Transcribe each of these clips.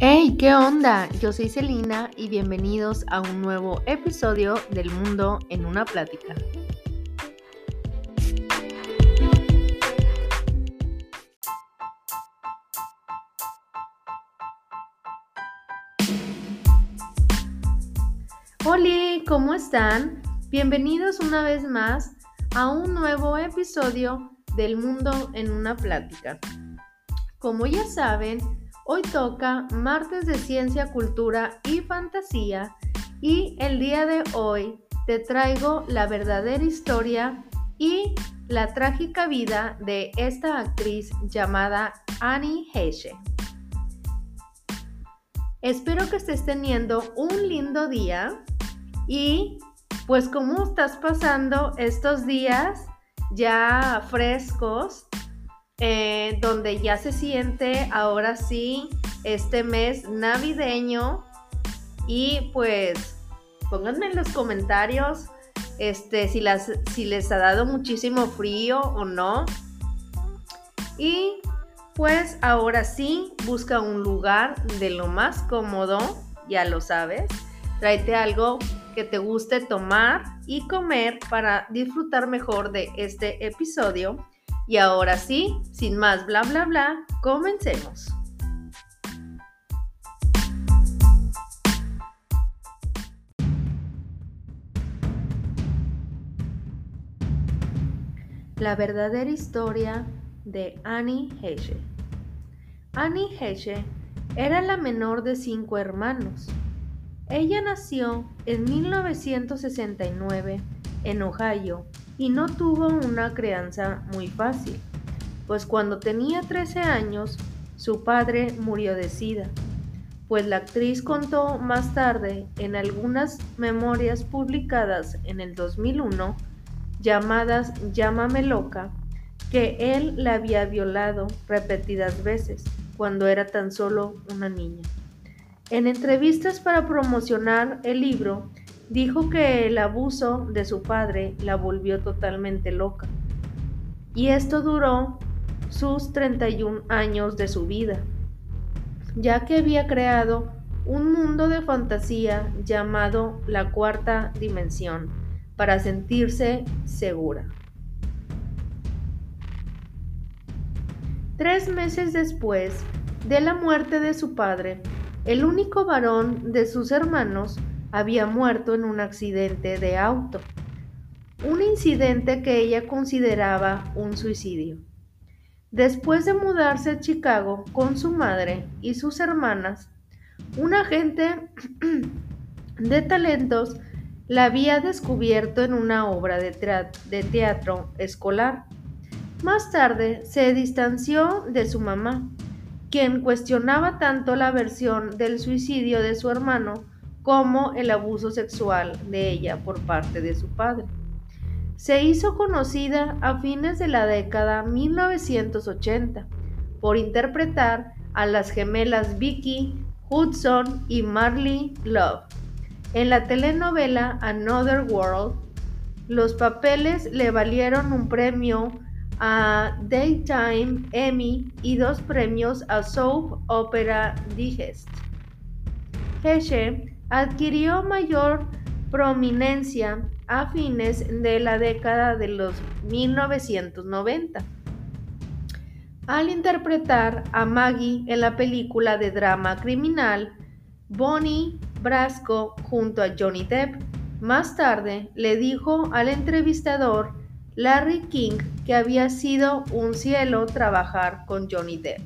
Hey, ¿qué onda? Yo soy Celina y bienvenidos a un nuevo episodio del Mundo en una Plática. Hola, ¿cómo están? Bienvenidos una vez más a un nuevo episodio del Mundo en una Plática. Como ya saben, Hoy toca martes de ciencia, cultura y fantasía y el día de hoy te traigo la verdadera historia y la trágica vida de esta actriz llamada Annie Heshe. Espero que estés teniendo un lindo día y pues cómo estás pasando estos días ya frescos eh, donde ya se siente ahora sí este mes navideño. Y pues pónganme en los comentarios este, si, las, si les ha dado muchísimo frío o no. Y pues ahora sí, busca un lugar de lo más cómodo, ya lo sabes. Tráete algo que te guste tomar y comer para disfrutar mejor de este episodio y ahora sí, sin más bla bla bla, comencemos. La verdadera historia de Annie Heshe. Annie Heshe era la menor de cinco hermanos. Ella nació en 1969 en Ohio y no tuvo una crianza muy fácil, pues cuando tenía 13 años su padre murió de sida, pues la actriz contó más tarde en algunas memorias publicadas en el 2001 llamadas Llámame loca, que él la había violado repetidas veces cuando era tan solo una niña. En entrevistas para promocionar el libro, Dijo que el abuso de su padre la volvió totalmente loca. Y esto duró sus 31 años de su vida, ya que había creado un mundo de fantasía llamado la cuarta dimensión para sentirse segura. Tres meses después de la muerte de su padre, el único varón de sus hermanos había muerto en un accidente de auto, un incidente que ella consideraba un suicidio. Después de mudarse a Chicago con su madre y sus hermanas, un agente de talentos la había descubierto en una obra de, teatro escolar. Más tarde se distanció de su mamá, quien cuestionaba tanto la versión del suicidio de su hermano como el abuso sexual de ella por parte de su padre. Se hizo conocida a fines de la década 1980 por interpretar a las gemelas Vicky Hudson y Marley Love. En la telenovela Another World, los papeles le valieron un premio a Daytime Emmy y dos premios a Soap Opera Digest. Heshe adquirió mayor prominencia a fines de la década de los 1990 al interpretar a Maggie en la película de drama criminal Bonnie Brasco junto a Johnny Depp. Más tarde le dijo al entrevistador Larry King que había sido un cielo trabajar con Johnny Depp.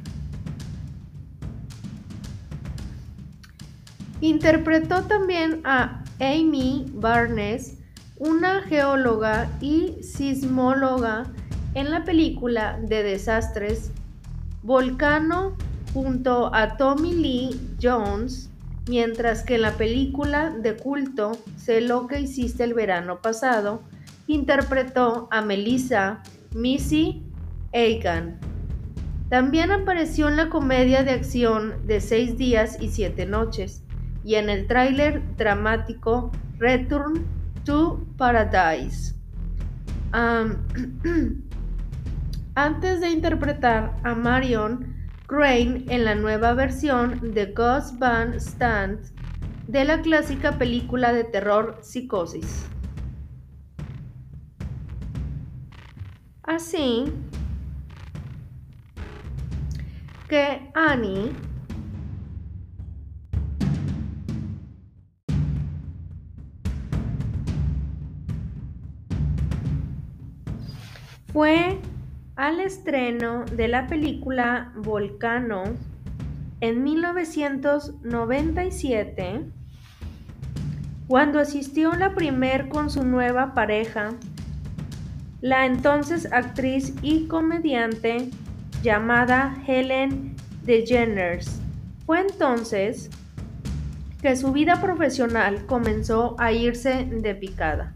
Interpretó también a Amy Barnes, una geóloga y sismóloga en la película de desastres Volcano junto a Tommy Lee Jones, mientras que en la película de culto Sé lo que hiciste el verano pasado, interpretó a Melissa Missy Egan. También apareció en la comedia de acción de Seis días y Siete noches y en el tráiler dramático Return to Paradise. antes de interpretar a Marion, Crane en la nueva versión de Gus Van Sant de la clásica película de terror Psicosis. Así que Annie fue al estreno de la película Volcano en 1997 cuando asistió la primer con su nueva pareja, la entonces actriz y comediante llamada Helen DeGeneres. Fue entonces que su vida profesional comenzó a irse de picada.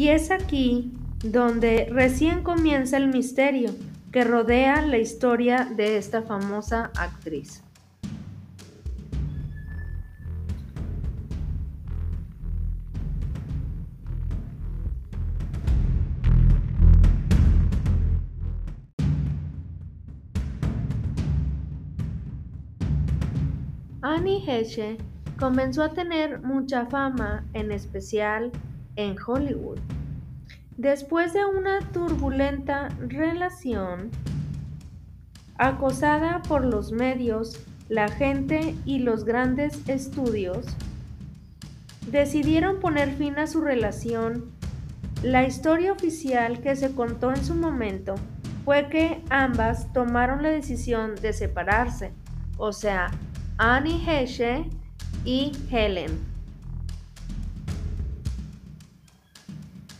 Y es aquí donde recién comienza el misterio que rodea la historia de esta famosa actriz. Annie Heche comenzó a tener mucha fama, en especial en Hollywood. Después de una turbulenta relación, acosada por los medios, la gente y los grandes estudios, decidieron poner fin a su relación. La historia oficial que se contó en su momento fue que ambas tomaron la decisión de separarse, o sea, Annie Heshe y Helen.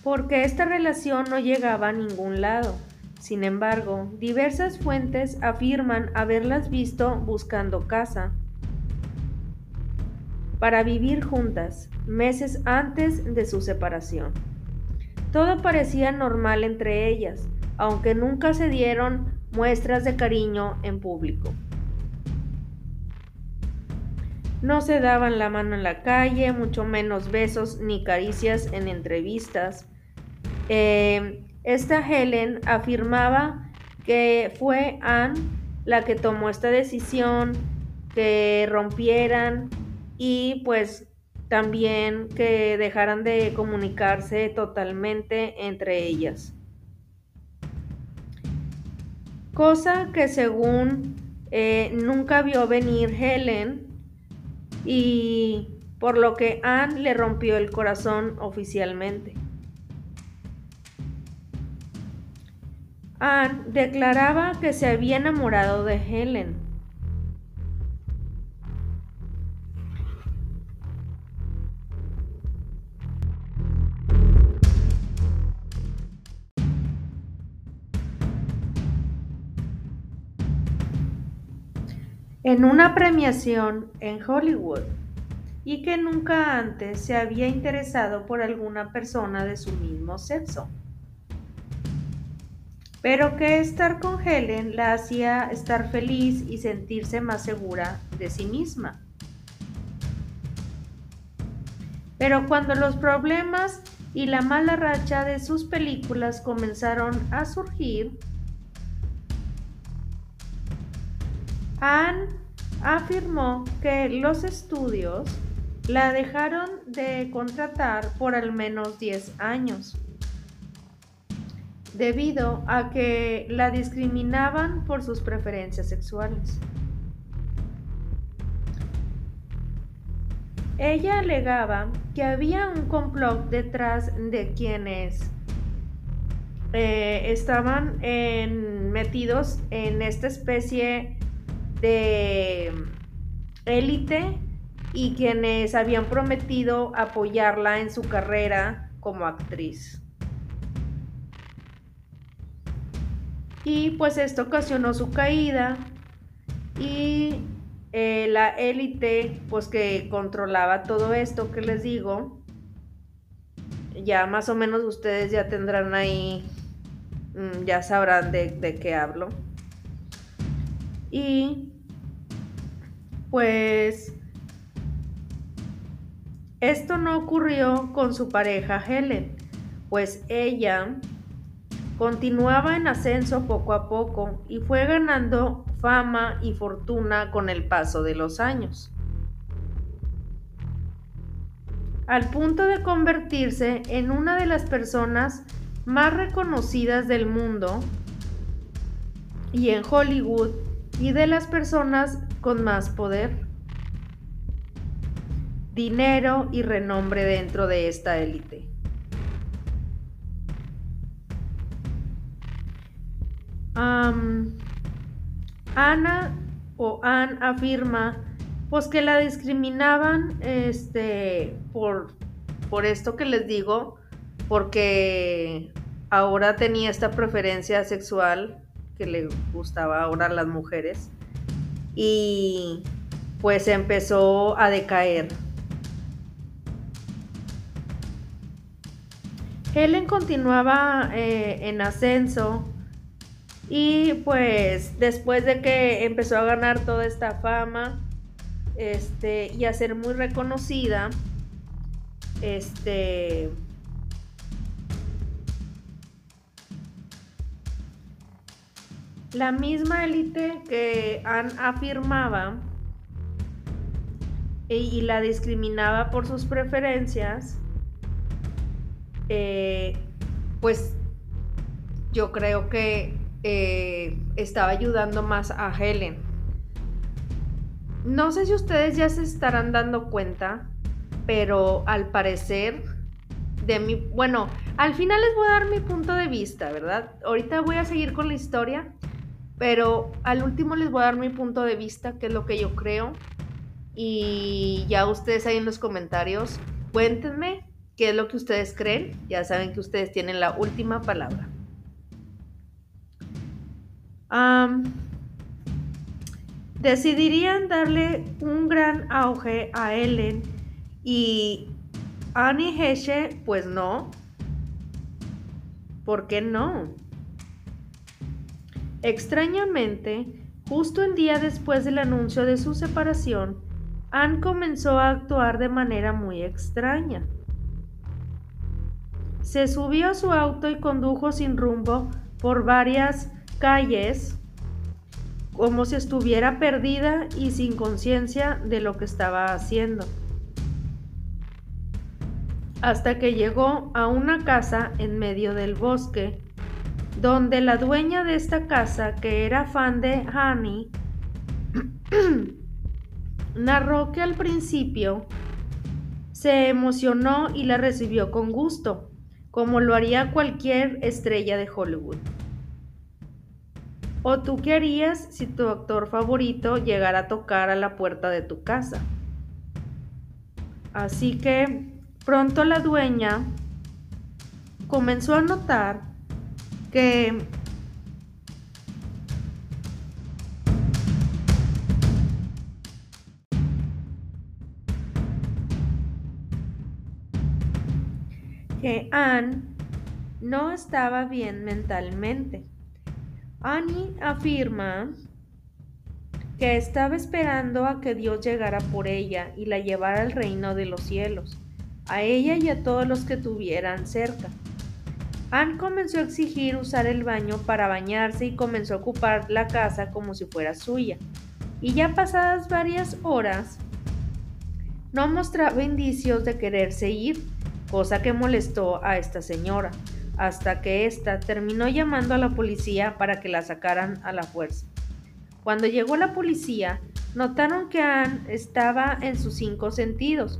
Porque esta relación no llegaba a ningún lado. Sin embargo, diversas fuentes afirman haberlas visto buscando casa para vivir juntas meses antes de su separación. Todo parecía normal entre ellas, aunque nunca se dieron muestras de cariño en público. No se daban la mano en la calle, mucho menos besos ni caricias en entrevistas. Eh, esta Helen afirmaba que fue Anne la que tomó esta decisión, que rompieran y pues también que dejaran de comunicarse totalmente entre ellas. Cosa que según eh, nunca vio venir Helen y por lo que Anne le rompió el corazón oficialmente. Anne declaraba que se había enamorado de Helen. en una premiación en Hollywood y que nunca antes se había interesado por alguna persona de su mismo sexo. Pero que estar con Helen la hacía estar feliz y sentirse más segura de sí misma. Pero cuando los problemas y la mala racha de sus películas comenzaron a surgir, Anne afirmó que los estudios la dejaron de contratar por al menos 10 años, debido a que la discriminaban por sus preferencias sexuales. Ella alegaba que había un complot detrás de quienes eh, estaban metidos en esta especie de élite y quienes habían prometido apoyarla en su carrera como actriz. Y pues esto ocasionó su caída y eh, la élite pues que controlaba todo esto que les digo, ya más o menos ustedes ya tendrán ahí, mm, ya sabrán de, de qué hablo. Y pues esto no ocurrió con su pareja Helen, pues ella Continuaba en ascenso poco a poco y fue ganando fama y fortuna con el paso de los años. Al punto de convertirse en una de las personas más reconocidas del mundo y en Hollywood y de las personas con más poder, dinero y renombre dentro de esta élite. Ana o Ann afirma pues que la discriminaban este por por esto que les digo porque ahora tenía esta preferencia sexual que le gustaba ahora a las mujeres y pues empezó a decaer. Helen continuaba eh, en ascenso y pues después de que empezó a ganar toda esta fama este, y a ser muy reconocida, este, la misma élite que Anne afirmaba y la discriminaba por sus preferencias, eh, pues yo creo que eh, estaba ayudando más a Helen. No sé si ustedes ya se estarán dando cuenta, pero al parecer de mi, bueno, al final les voy a dar mi punto de vista, ¿verdad? Ahorita voy a seguir con la historia, pero al último les voy a dar mi punto de vista, que es lo que yo creo. Y ya ustedes ahí en los comentarios, cuéntenme qué es lo que ustedes creen. Ya saben que ustedes tienen la última palabra decidirían darle un gran auge a Ellen y Annie Heshe, pues no. ¿Por qué no? Extrañamente, justo el día después del anuncio de su separación, Anne comenzó a actuar de manera muy extraña. Se subió a su auto y condujo sin rumbo por varias calles como si estuviera perdida y sin conciencia de lo que estaba haciendo. Hasta que llegó a una casa en medio del bosque, donde la dueña de esta casa, que era fan de Honey, narró que al principio se emocionó y la recibió con gusto, como lo haría cualquier estrella de Hollywood. ¿O tú qué harías si tu actor favorito llegara a tocar a la puerta de tu casa? Así que pronto la dueña comenzó a notar que que Anne no estaba bien mentalmente. Annie afirma que estaba esperando a que Dios llegara por ella y la llevara al reino de los cielos, a ella y a todos los que tuvieran cerca. Anne comenzó a exigir usar el baño para bañarse y comenzó a ocupar la casa como si fuera suya. Y ya pasadas varias horas, no mostraba indicios de quererse ir, cosa que molestó a esta señora hasta que ésta terminó llamando a la policía para que la sacaran a la fuerza. Cuando llegó la policía, notaron que Anne estaba en sus cinco sentidos,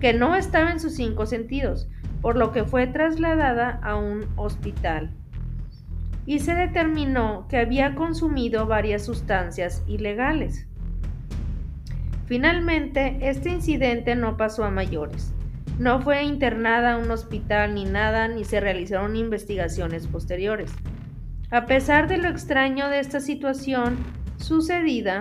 que no estaba en sus cinco sentidos, por lo que fue trasladada a un hospital. Y se determinó que había consumido varias sustancias ilegales. Finalmente, este incidente no pasó a mayores. No fue internada a un hospital ni nada, ni se realizaron investigaciones posteriores. A pesar de lo extraño de esta situación sucedida,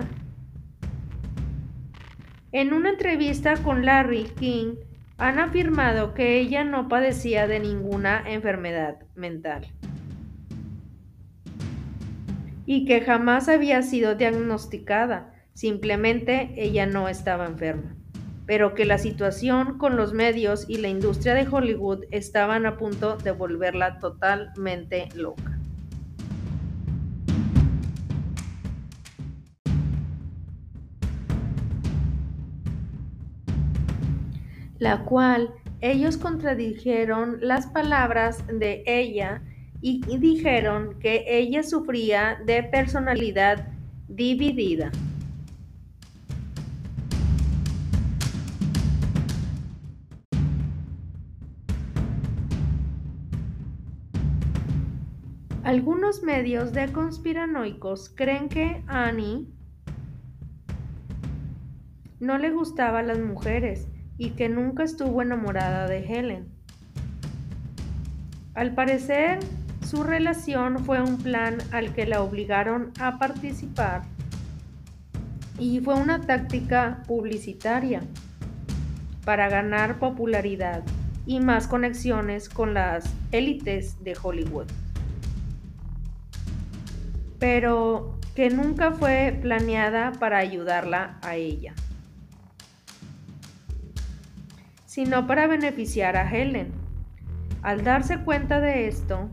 en una entrevista con Larry King, han afirmado que ella no padecía de ninguna enfermedad mental y que jamás había sido diagnosticada, simplemente ella no estaba enferma pero que la situación con los medios y la industria de Hollywood estaban a punto de volverla totalmente loca. La cual ellos contradijeron las palabras de ella y dijeron que ella sufría de personalidad dividida. Algunos medios de conspiranoicos creen que Annie no le gustaba a las mujeres y que nunca estuvo enamorada de Helen. Al parecer, su relación fue un plan al que la obligaron a participar y fue una táctica publicitaria para ganar popularidad y más conexiones con las élites de Hollywood. Pero que nunca fue planeada para ayudarla a ella. sino para beneficiar a Helen. Al darse cuenta de esto,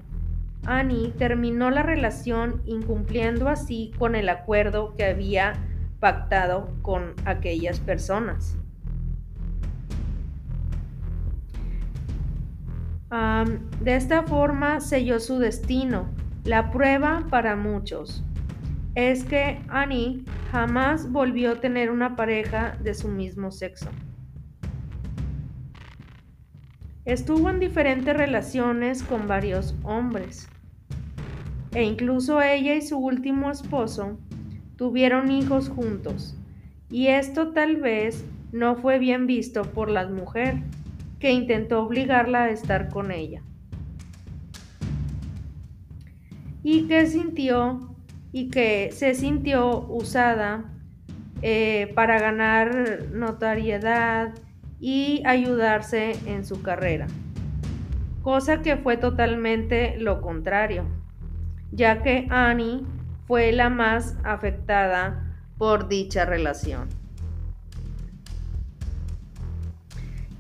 Annie terminó la relación incumpliendo así con el acuerdo que había pactado con aquellas personas. de esta forma selló su destino. La prueba para muchos es que Annie jamás volvió a tener una pareja de su mismo sexo. Estuvo en diferentes relaciones con varios hombres. E incluso ella y su último esposo tuvieron hijos juntos. Y esto tal vez no fue bien visto por la mujer, que intentó obligarla a estar con ella. Y que sintió y que se sintió usada eh, para ganar notariedad y ayudarse en su carrera, cosa que fue totalmente lo contrario, ya que Annie fue la más afectada por dicha relación.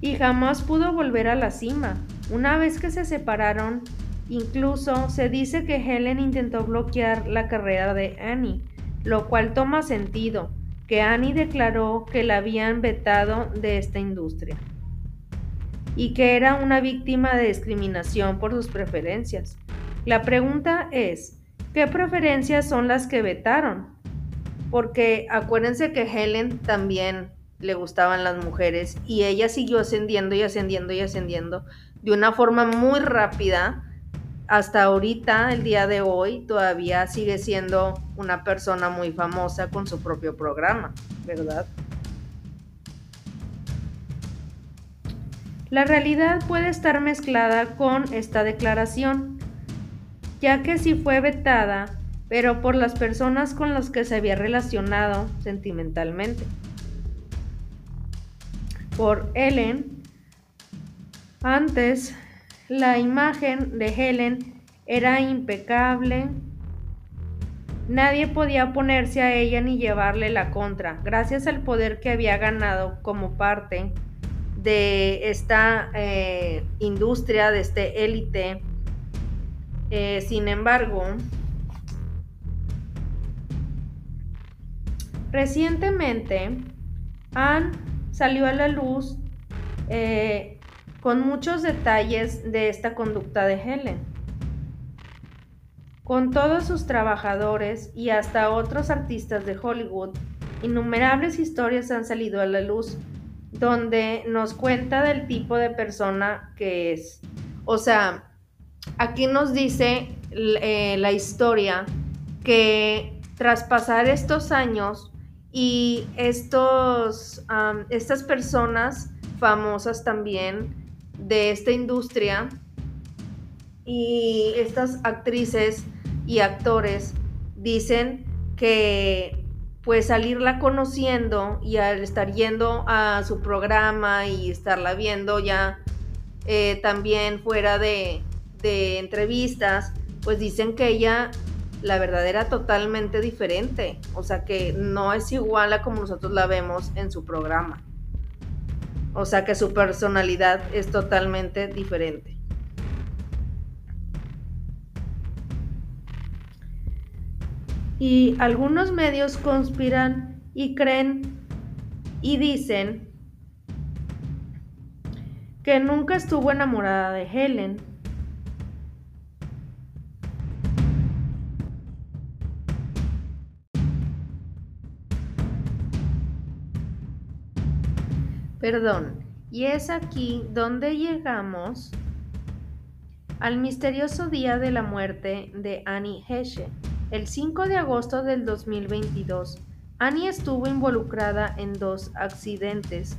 Y jamás pudo volver a la cima. Una vez que se separaron, incluso se dice que Helen intentó bloquear la carrera de Annie, lo cual toma sentido, que Annie declaró que la habían vetado de esta industria y que era una víctima de discriminación por sus preferencias. La pregunta es, ¿qué preferencias son las que vetaron? Porque acuérdense que Helen también le gustaban las mujeres y ella siguió ascendiendo y ascendiendo y ascendiendo de una forma muy rápida hasta ahorita, el día de hoy, todavía sigue siendo una persona muy famosa con su propio programa, ¿verdad? La realidad puede estar mezclada con esta declaración, ya que sí fue vetada, pero por las personas con las que se había relacionado sentimentalmente. Por Ellen, antes la imagen de Helen era impecable. Nadie podía oponerse a ella ni llevarle la contra, gracias al poder que había ganado como parte de esta eh, industria, de este élite. Eh, sin embargo, recientemente Anne salió a la luz eh, con muchos detalles de esta conducta de Helen. Con todos sus trabajadores y hasta otros artistas de Hollywood, innumerables historias han salido a la luz donde nos cuenta del tipo de persona que es. O sea, aquí nos dice eh, la historia que tras pasar estos años y estos, estas personas famosas también de esta industria y estas actrices y actores dicen que pues salirla conociendo y al estar yendo a su programa y estarla viendo ya eh, también fuera de, de entrevistas, pues dicen que ella la verdad era totalmente diferente, o sea que no es igual a como nosotros la vemos en su programa. O sea que su personalidad es totalmente diferente. Y algunos medios conspiran y creen y dicen que nunca estuvo enamorada de Helen. Perdón, y es aquí donde llegamos al misterioso día de la muerte de Annie Hesche. El 5 de agosto del 2022, Annie estuvo involucrada en dos accidentes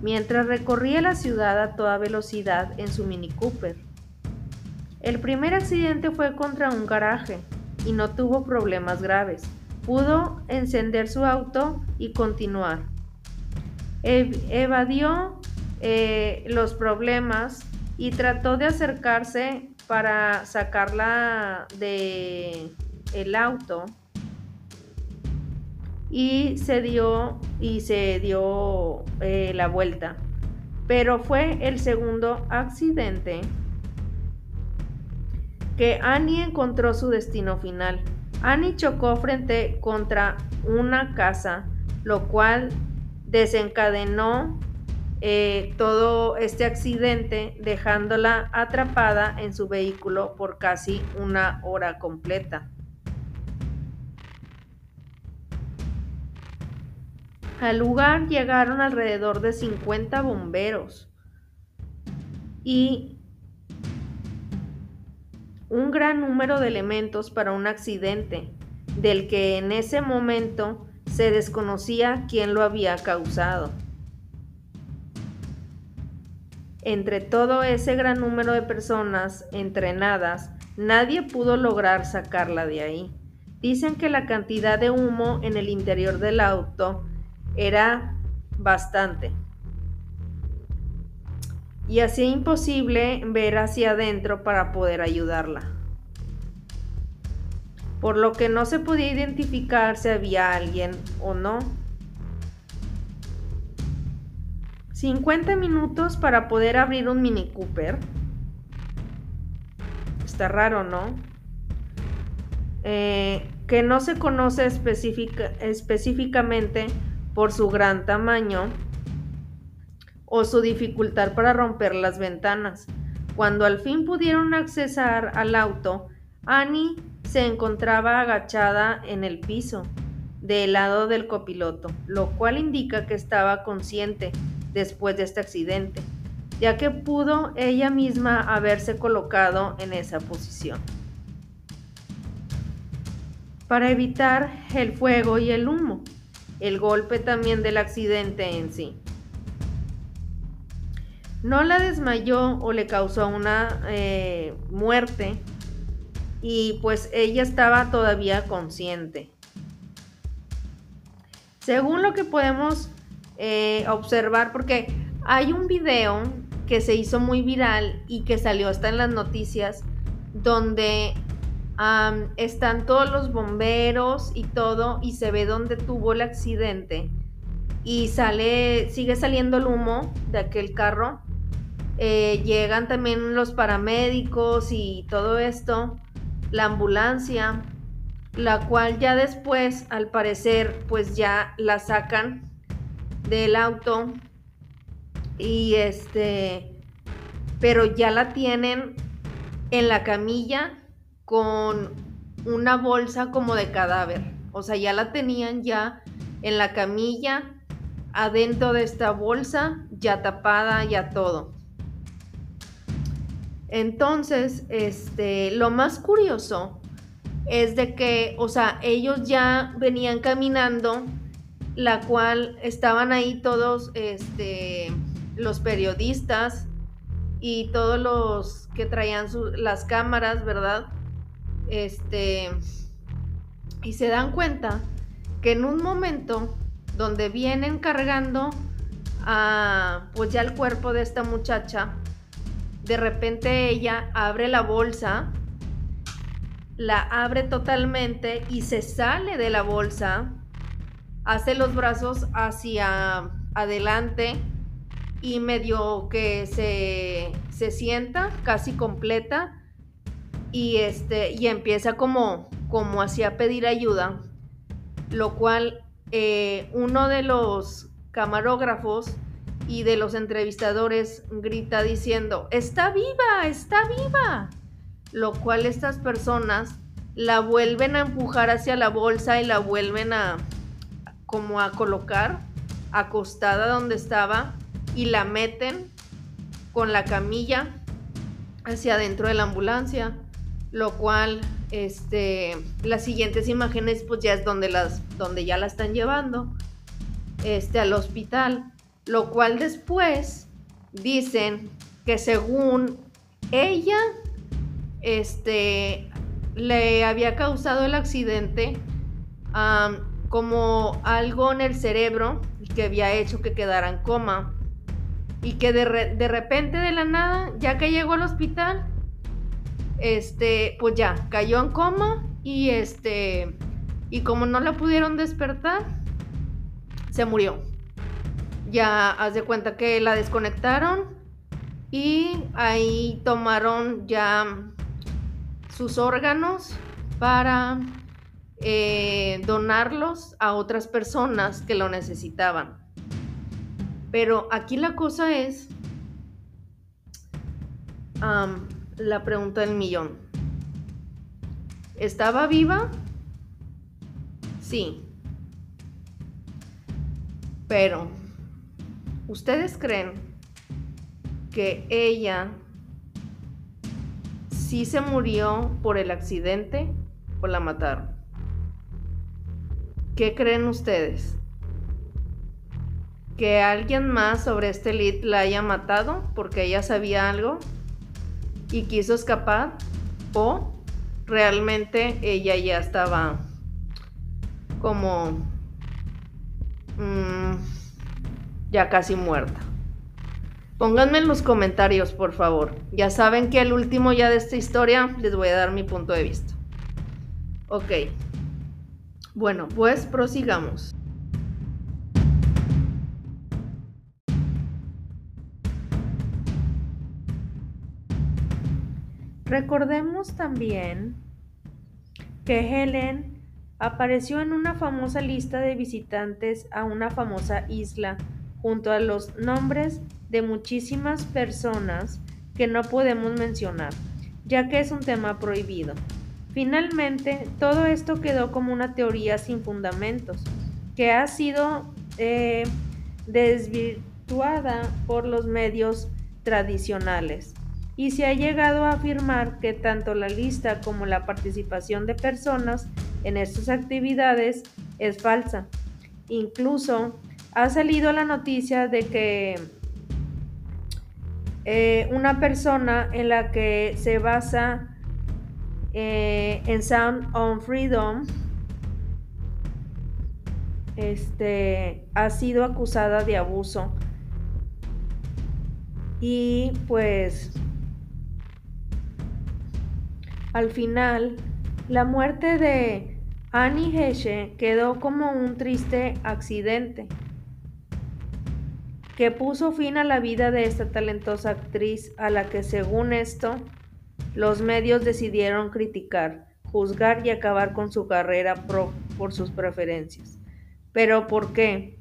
mientras recorría la ciudad a toda velocidad en su Mini Cooper. El primer accidente fue contra un garaje y no tuvo problemas graves. Pudo encender su auto y continuar. Evadió eh, los problemas y trató de acercarse para sacarla de el auto y se dio y se dio eh, la vuelta pero fue el segundo accidente que Annie encontró su destino final. Annie chocó frente contra una casa, lo cual desencadenó eh, todo este accidente dejándola atrapada en su vehículo por casi una hora completa. Al lugar llegaron alrededor de 50 bomberos y un gran número de elementos para un accidente del que en ese momento se desconocía quién lo había causado. Entre todo ese gran número de personas entrenadas, nadie pudo lograr sacarla de ahí. Dicen que la cantidad de humo en el interior del auto era bastante. Y hacía imposible ver hacia adentro para poder ayudarla. Por lo que no se podía identificar si había alguien o no. 50 minutos para poder abrir un Mini Cooper. Está raro, ¿no? Eh, que no se conoce específicamente por su gran tamaño o su dificultad para romper las ventanas. Cuando al fin pudieron accesar al auto, Annie se encontraba agachada en el piso, del lado del copiloto, lo cual indica que estaba consciente después de este accidente, ya que pudo ella misma haberse colocado en esa posición. Para evitar el fuego y el humo, el golpe también del accidente en sí. No la desmayó o le causó una eh, muerte y pues ella estaba todavía consciente. Según lo que podemos eh, observar porque hay un video que se hizo muy viral y que salió hasta en las noticias donde están todos los bomberos y todo y se ve donde tuvo el accidente y sale, sigue saliendo el humo de aquel carro. Eh, llegan también los paramédicos y todo esto, la ambulancia, la cual ya después, al parecer, pues ya la sacan del auto y este, pero ya la tienen en la camilla con una bolsa como de cadáver. O sea, ya la tenían ya en la camilla, adentro de esta bolsa, ya tapada, ya todo. Entonces, este, lo más curioso es de que, o sea, ellos ya venían caminando la cual estaban ahí todos este, los periodistas y todos los que traían las cámaras, ¿verdad? Este, y se dan cuenta que en un momento donde vienen cargando a, pues ya el cuerpo de esta muchacha, de repente ella abre la bolsa, la abre totalmente y se sale de la bolsa hace los brazos hacia adelante y medio que se, se sienta casi completa y este y empieza como como hacía pedir ayuda lo cual eh, uno de los camarógrafos y de los entrevistadores grita diciendo, está viva, está viva. Lo cual estas personas la vuelven a empujar hacia la bolsa y la vuelven a como a colocar acostada donde estaba y la meten con la camilla hacia adentro de la ambulancia, lo cual este las siguientes imágenes pues ya es donde las donde ya la están llevando este al hospital, lo cual después dicen que según ella este le había causado el accidente como algo en el cerebro que había hecho que quedara en coma y que de, repente de la nada, ya que llegó al hospital, este, pues ya, cayó en coma y este, y como no la pudieron despertar, se murió. Ya haz de cuenta que la desconectaron y ahí tomaron ya sus órganos para eh, donarlos a otras personas que lo necesitaban. Pero aquí la cosa es la pregunta del millón. ¿Estaba viva? Sí. Pero, ¿ustedes creen que ella sí se murió por el accidente o la mataron? ¿Qué creen ustedes? ¿Que alguien más sobre este lead la haya matado porque ella sabía algo y quiso escapar? ¿O realmente ella ya estaba como mm, ya casi muerta? Pónganme en los comentarios, por favor. Ya saben que al último ya de esta historia les voy a dar mi punto de vista. Ok. Bueno, pues prosigamos. Recordemos también que Helen apareció en una famosa lista de visitantes a una famosa isla junto a los nombres de muchísimas personas que no podemos mencionar, ya que es un tema prohibido. Finalmente, todo esto quedó como una teoría sin fundamentos, que ha sido eh, desvirtuada por los medios tradicionales y se ha llegado a afirmar que tanto la lista como la participación de personas en estas actividades es falsa. Incluso ha salido la noticia de que eh, una persona en la que se basa eh, en Sound on Freedom este, ha sido acusada de abuso. Y pues al final, la muerte de Annie Heshe quedó como un triste accidente que puso fin a la vida de esta talentosa actriz a la que según esto los medios decidieron criticar, juzgar y acabar con su carrera por sus preferencias. ¿Pero por qué?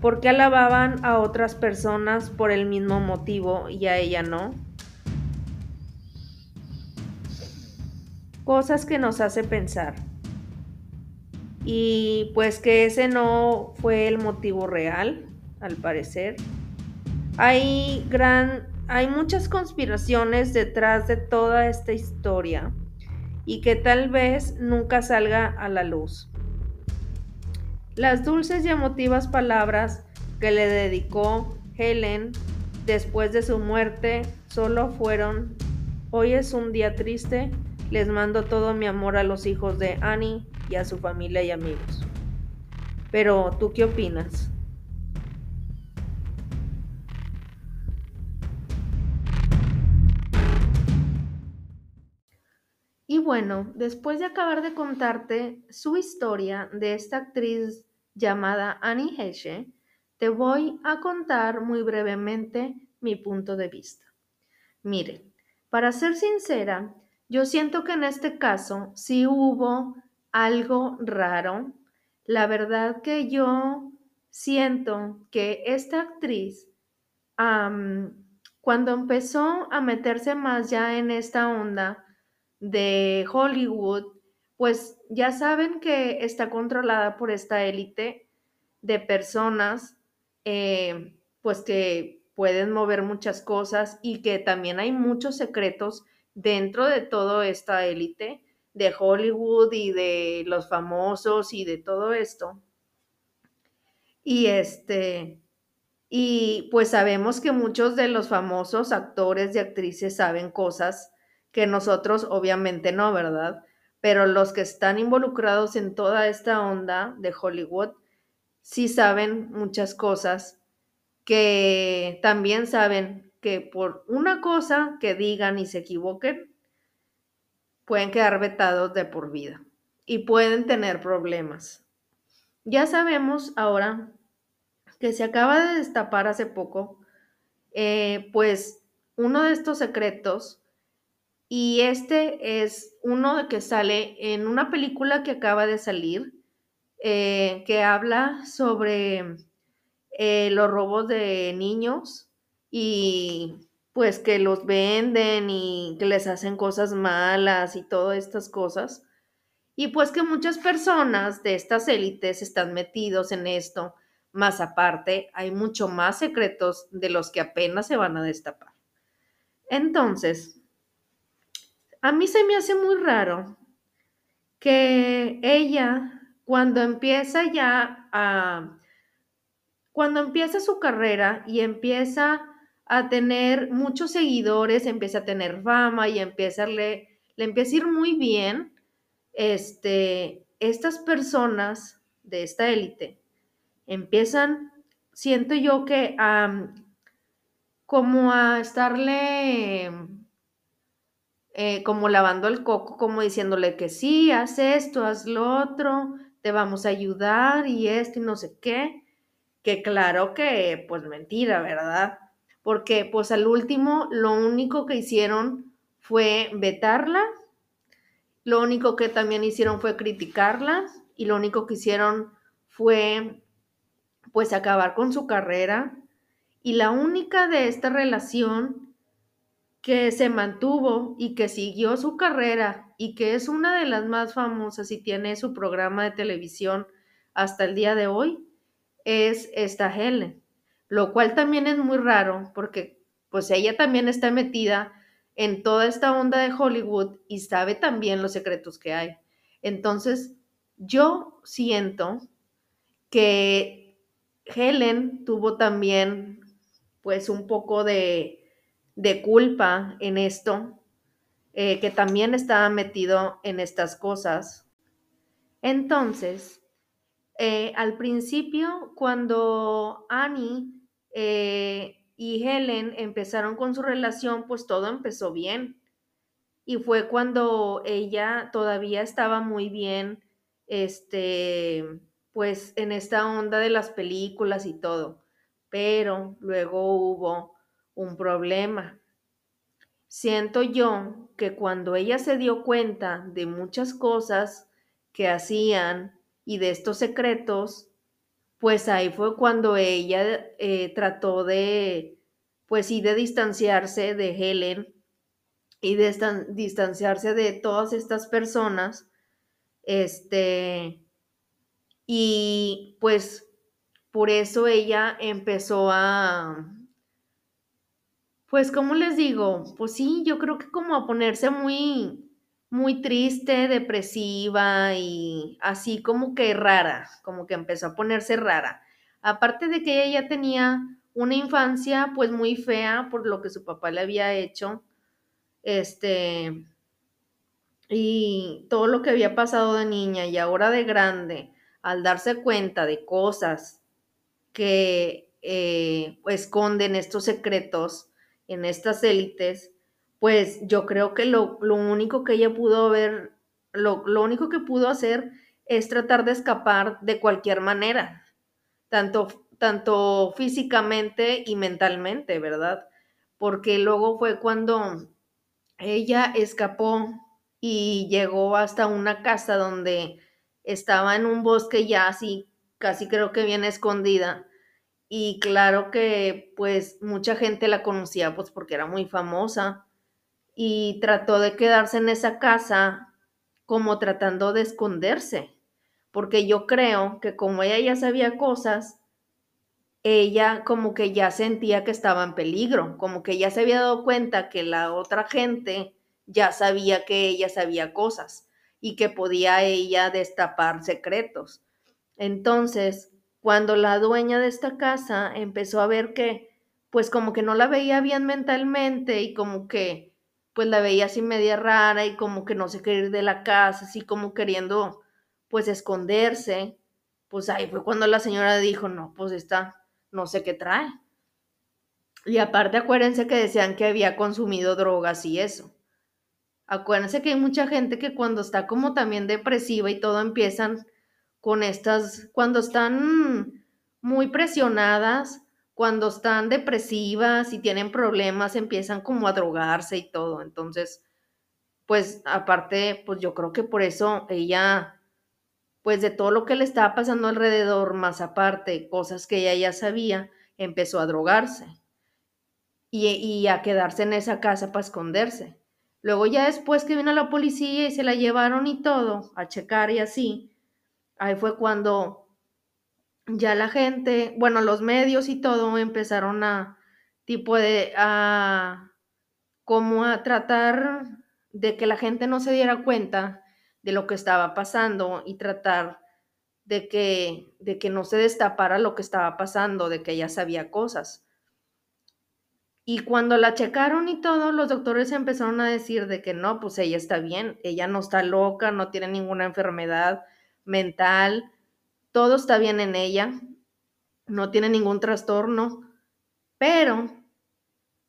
¿Por qué alababan a otras personas por el mismo motivo y a ella no? Cosas que nos hace pensar. Y pues que ese no fue el motivo real, al parecer. Hay gran hay muchas conspiraciones detrás de toda esta historia y que tal vez nunca salga a la luz. Las dulces y emotivas palabras que le dedicó Helen después de su muerte solo fueron, hoy es un día triste, les mando todo mi amor a los hijos de Annie y a su familia y amigos. Pero, ¿tú qué opinas? Bueno, después de acabar de contarte su historia de esta actriz llamada Annie Heshe, te voy a contar muy brevemente mi punto de vista. Miren, para ser sincera, yo siento que en este caso sí hubo algo raro. La verdad que yo siento que esta actriz, cuando empezó a meterse más ya en esta onda de Hollywood, pues ya saben que está controlada por esta élite de personas, eh, pues que pueden mover muchas cosas y que también hay muchos secretos dentro de toda esta élite de Hollywood y de los famosos y de todo esto. Y este, y pues sabemos que muchos de los famosos actores y actrices saben cosas que nosotros obviamente no, ¿verdad? Pero los que están involucrados en toda esta onda de Hollywood sí saben muchas cosas que también saben que por una cosa que digan y se equivoquen, pueden quedar vetados de por vida y pueden tener problemas. Ya sabemos ahora que se acaba de destapar hace poco, eh, pues uno de estos secretos, y este es uno que sale en una película que acaba de salir, eh, que habla sobre eh, los robos de niños y pues que los venden y que les hacen cosas malas y todas estas cosas. Y pues que muchas personas de estas élites están metidos en esto, más aparte hay mucho más secretos de los que apenas se van a destapar. Entonces, a mí se me hace muy raro que ella, cuando empieza ya a cuando empieza su carrera y empieza a tener muchos seguidores, empieza a tener fama y empieza a le, le empieza a ir muy bien, este, estas personas de esta élite empiezan, siento yo que como a estarle eh, como lavando el coco, como diciéndole que sí, haz esto, haz lo otro, te vamos a ayudar y esto y no sé qué que claro que pues mentira, ¿verdad? Porque pues al último lo único que hicieron fue vetarla, lo único que también hicieron fue criticarla y lo único que hicieron fue pues acabar con su carrera y la única de esta relación que se mantuvo y que siguió su carrera y que es una de las más famosas y tiene su programa de televisión hasta el día de hoy, es esta Helen, lo cual también es muy raro porque pues ella también está metida en toda esta onda de Hollywood y sabe también los secretos que hay. Entonces, yo siento que Helen tuvo también pues un poco de, de culpa en esto, eh, que también estaba metido en estas cosas. Entonces, eh, al principio, cuando Annie eh, y Helen empezaron con su relación, pues todo empezó bien. Y fue cuando ella todavía estaba muy bien, este, pues en esta onda de las películas y todo. Pero luego hubo un problema. Siento yo que cuando ella se dio cuenta de muchas cosas que hacían y de estos secretos, pues ahí fue cuando ella eh, trató de, pues sí, de distanciarse de Helen y de distanciarse de todas estas personas, este, y pues por eso ella empezó a, pues, ¿cómo les digo? Pues sí, yo creo que como a ponerse muy, muy triste, depresiva y así como que rara, como que empezó a ponerse rara. Aparte de que ella ya tenía una infancia pues muy fea por lo que su papá le había hecho, este, y todo lo que había pasado de niña y ahora de grande, al darse cuenta de cosas que eh, esconden estos secretos en estas élites, pues yo creo que lo, único que ella pudo ver, lo, lo, único que pudo hacer es tratar de escapar de cualquier manera, tanto, tanto físicamente y mentalmente, ¿verdad? Porque luego fue cuando ella escapó y llegó hasta una casa donde estaba en un bosque ya así casi creo que bien escondida. Y claro que pues mucha gente la conocía pues porque era muy famosa y trató de quedarse en esa casa como tratando de esconderse, porque yo creo que como ella ya sabía cosas, ella como que ya sentía que estaba en peligro, como que ya se había dado cuenta que la otra gente ya sabía que ella sabía cosas y que podía ella destapar secretos. Entonces, cuando la dueña de esta casa empezó a ver que, pues como que no la veía bien mentalmente y como que, pues la veía así media rara y como que no se quería ir de la casa, así como queriendo, pues esconderse, pues ahí fue cuando la señora dijo, no, pues esta, no sé qué trae. Y aparte acuérdense que decían que había consumido drogas y eso. Acuérdense que hay mucha gente que cuando está como también depresiva y todo empiezan con estas, cuando están muy presionadas, cuando están depresivas y tienen problemas, empiezan como a drogarse y todo. Entonces, pues aparte, pues yo creo que por eso ella, pues de todo lo que le estaba pasando alrededor, más aparte, cosas que ella ya sabía, empezó a drogarse y, a quedarse en esa casa para esconderse. Luego ya después que vino la policía y se la llevaron y todo, a checar y así, ahí fue cuando ya la gente, bueno, los medios y todo empezaron a, tipo de, a, como a tratar de que la gente no se diera cuenta de lo que estaba pasando y tratar de que, de que no se destapara lo que estaba pasando, de que ella sabía cosas. Y cuando la checaron y todo, los doctores empezaron a decir de que no, pues ella está bien, ella no está loca, no tiene ninguna enfermedad, mental, todo está bien en ella, no tiene ningún trastorno, pero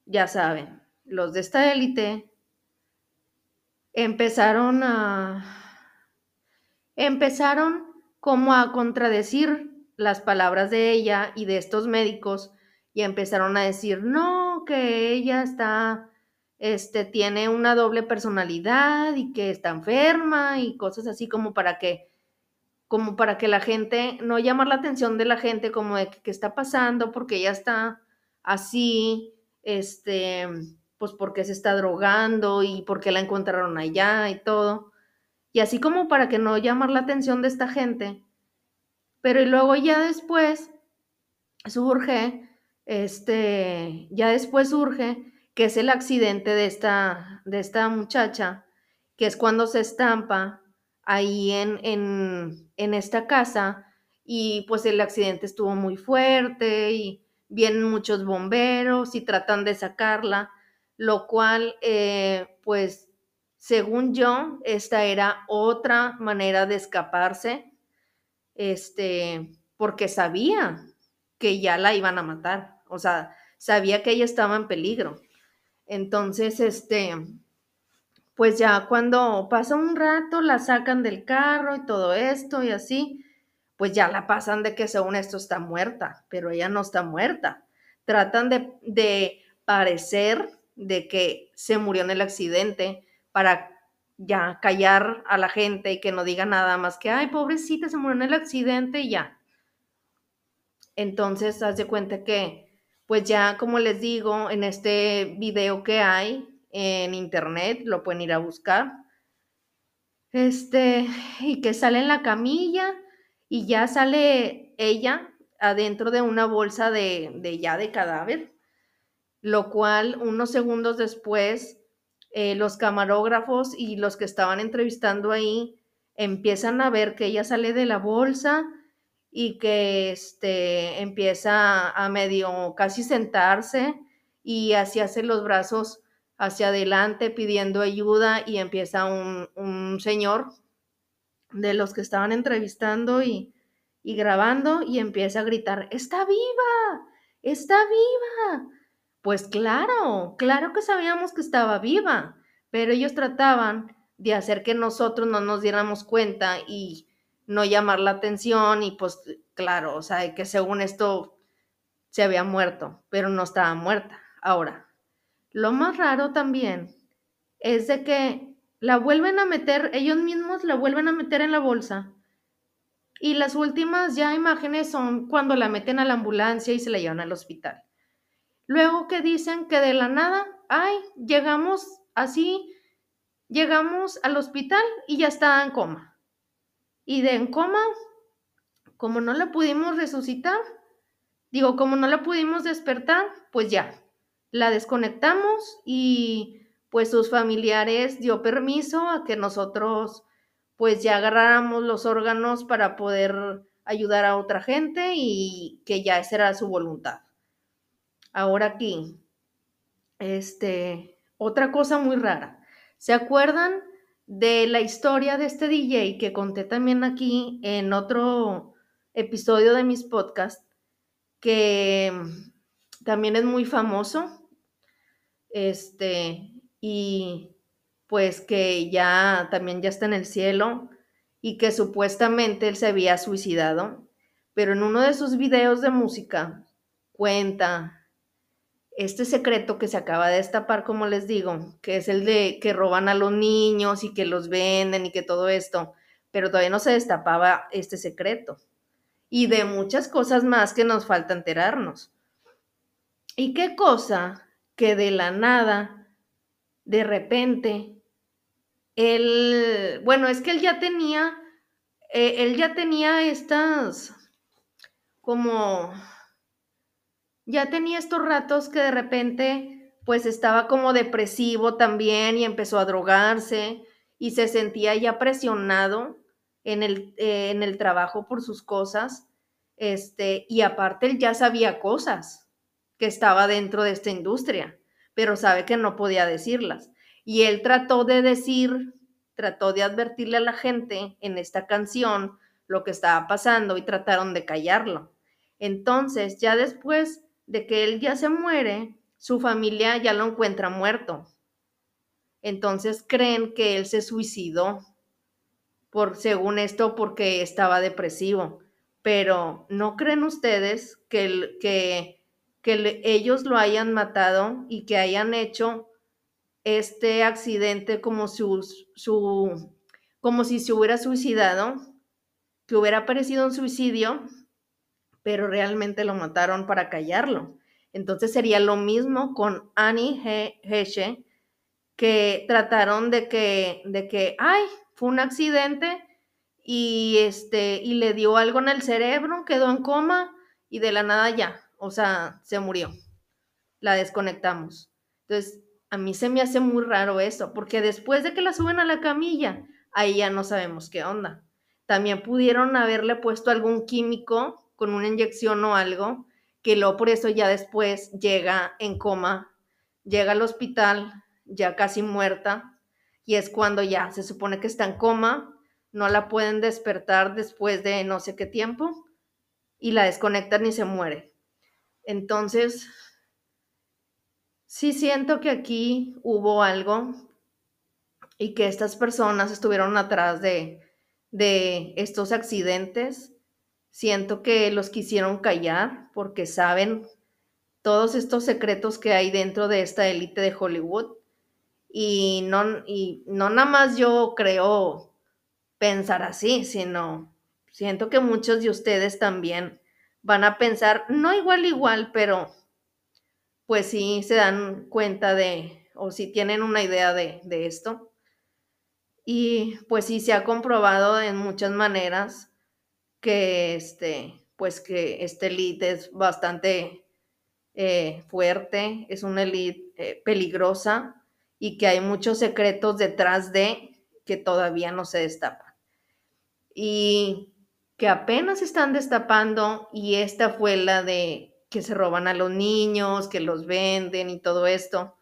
ya saben, los de esta élite empezaron a empezaron como a contradecir las palabras de ella y de estos médicos y empezaron a decir, "No, que ella está este tiene una doble personalidad y que está enferma y cosas así como para que como para que la gente, no llamar la atención de la gente como de qué está pasando, porque ella está así, este, pues porque se está drogando y porque la encontraron allá y todo. Y así como para que no llamar la atención de esta gente. Pero y luego ya después surge, este, ya después surge que es el accidente de esta, de esta muchacha, que es cuando se estampa ahí en, en, en esta casa y pues el accidente estuvo muy fuerte y vienen muchos bomberos y tratan de sacarla, lo cual eh, pues según yo esta era otra manera de escaparse, este, porque sabía que ya la iban a matar, o sea, sabía que ella estaba en peligro. Entonces, este, pues ya cuando pasa un rato la sacan del carro y todo esto y así, pues ya la pasan de que según esto está muerta, pero ella no está muerta. Tratan de, de parecer de que se murió en el accidente para ya callar a la gente y que no diga nada más que, ay, pobrecita, se murió en el accidente y ya. Entonces, haz de cuenta que, pues ya como les digo, en este video que hay, en internet, lo pueden ir a buscar. Este, y que sale en la camilla y ya sale ella adentro de una bolsa de, de ya de cadáver, lo cual unos segundos después eh, los camarógrafos y los que estaban entrevistando ahí empiezan a ver que ella sale de la bolsa y que este, empieza a medio casi sentarse y así hace los brazos hacia adelante pidiendo ayuda y empieza un, señor de los que estaban entrevistando y, y grabando y empieza a gritar, está viva, está viva. Pues claro, claro que sabíamos que estaba viva, pero ellos trataban de hacer que nosotros no nos diéramos cuenta y no llamar la atención y pues claro, o sea, que según esto se había muerto, pero no estaba muerta. Ahora, lo más raro también es de que la vuelven a meter, ellos mismos la vuelven a meter en la bolsa Y las últimas ya imágenes son cuando la meten a la ambulancia y se la llevan al hospital. Luego que dicen que de la nada, ay, llegamos así, llegamos al hospital y ya está en coma. Y de en coma, como no la pudimos resucitar, digo, como no la pudimos despertar, pues ya, la desconectamos y pues sus familiares dio permiso a que nosotros pues ya agarráramos los órganos para poder ayudar a otra gente y que ya esa era su voluntad. Ahora aquí, este, otra cosa muy rara. ¿Se acuerdan de la historia de este DJ que conté también aquí en otro episodio de mis podcasts? Que también es muy famoso. Este, y pues que ya también ya está en el cielo y que supuestamente él se había suicidado, pero en uno de sus videos de música cuenta este secreto que se acaba de destapar, como les digo, que es el de que roban a los niños y que los venden y que todo esto, pero todavía no se destapaba este secreto. Y de muchas cosas más que nos falta enterarnos. ¿Y qué cosa que de la nada, de repente, él, bueno, es que él ya tenía, eh, él ya tenía estas, como, ya tenía estos ratos que de repente pues estaba como depresivo también y empezó a drogarse y se sentía ya presionado en el, eh, en el trabajo por sus cosas. Este, y aparte él ya sabía cosas que estaba dentro de esta industria, pero sabe que no podía decirlas. Y él trató de decir, trató de advertirle a la gente en esta canción lo que estaba pasando y trataron de callarlo. Entonces, ya después de que él ya se muere, su familia ya lo encuentra muerto. Entonces creen que él se suicidó, por, según esto, porque estaba depresivo. Pero ¿no creen ustedes que, que, que ellos lo hayan matado y que hayan hecho este accidente como, su, su, como si se hubiera suicidado? Que hubiera parecido un suicidio pero realmente lo mataron para callarlo. Entonces sería lo mismo con Annie Heshe, que trataron de que, de que, ay, fue un accidente y, este, y le dio algo en el cerebro, quedó en coma y de la nada ya, o sea, se murió. La desconectamos. Entonces, a mí se me hace muy raro eso, porque después de que la suben a la camilla, ahí ya no sabemos qué onda. También pudieron haberle puesto algún químico con una inyección o algo, que luego por eso ya después llega en coma, llega al hospital ya casi muerta, y es cuando ya se supone que está en coma, no la pueden despertar después de no sé qué tiempo, y la desconectan y se muere. Entonces, sí siento que aquí hubo algo y que estas personas estuvieron atrás de, de estos accidentes Siento que los quisieron callar porque saben todos estos secretos que hay dentro de esta élite de Hollywood. Y no, y no nada más yo creo pensar así, sino siento que muchos de ustedes también van a pensar, no igual igual, pero pues sí se dan cuenta de, o si tienen una idea de, de esto. Y pues sí se ha comprobado en muchas maneras que este, pues que este elite es bastante eh, fuerte, es una elite eh, peligrosa y que hay muchos secretos detrás de que todavía no se destapan. Y que apenas están destapando y esta fue la de que se roban a los niños, que los venden y todo esto.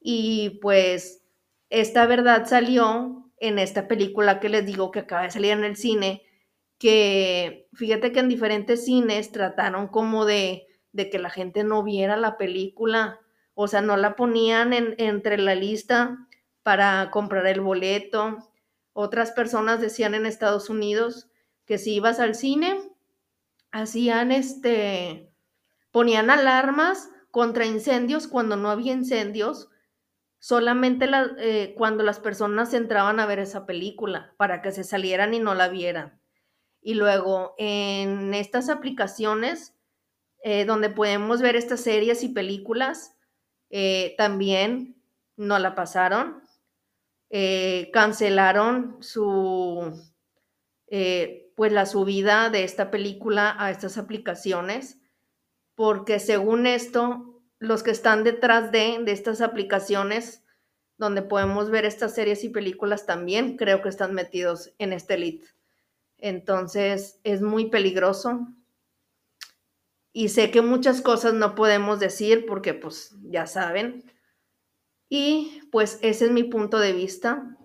Y pues esta verdad salió en esta película que les digo que acaba de salir en el cine, que fíjate que en diferentes cines trataron como de, de que la gente no viera la película, o sea, no la ponían en, entre la lista para comprar el boleto. Otras personas decían en Estados Unidos que si ibas al cine, hacían este, ponían alarmas contra incendios cuando no había incendios, solamente eh, cuando las personas entraban a ver esa película, para que se salieran y no la vieran. Y luego en estas aplicaciones eh, donde podemos ver estas series y películas, eh, también no la pasaron. Cancelaron su, pues la subida de esta película a estas aplicaciones, porque según esto, los que están detrás de, de estas aplicaciones, donde podemos ver estas series y películas también, creo que están metidos en este elite. Entonces es muy peligroso. Y sé que muchas cosas no podemos decir porque pues ya saben. Y pues ese es mi punto de vista.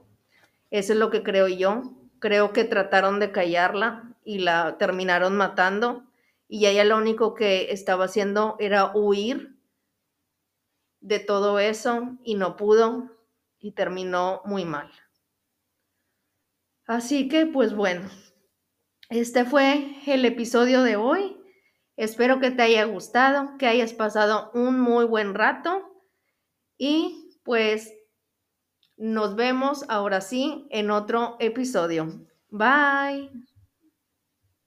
Eso es lo que creo yo. Creo que trataron de callarla y la terminaron matando. Y ella lo único que estaba haciendo era huir de todo eso y no pudo y terminó muy mal. Así que pues bueno, este fue el episodio de hoy. Espero que te haya gustado, que hayas pasado un muy buen rato y pues nos vemos ahora sí en otro episodio. Bye.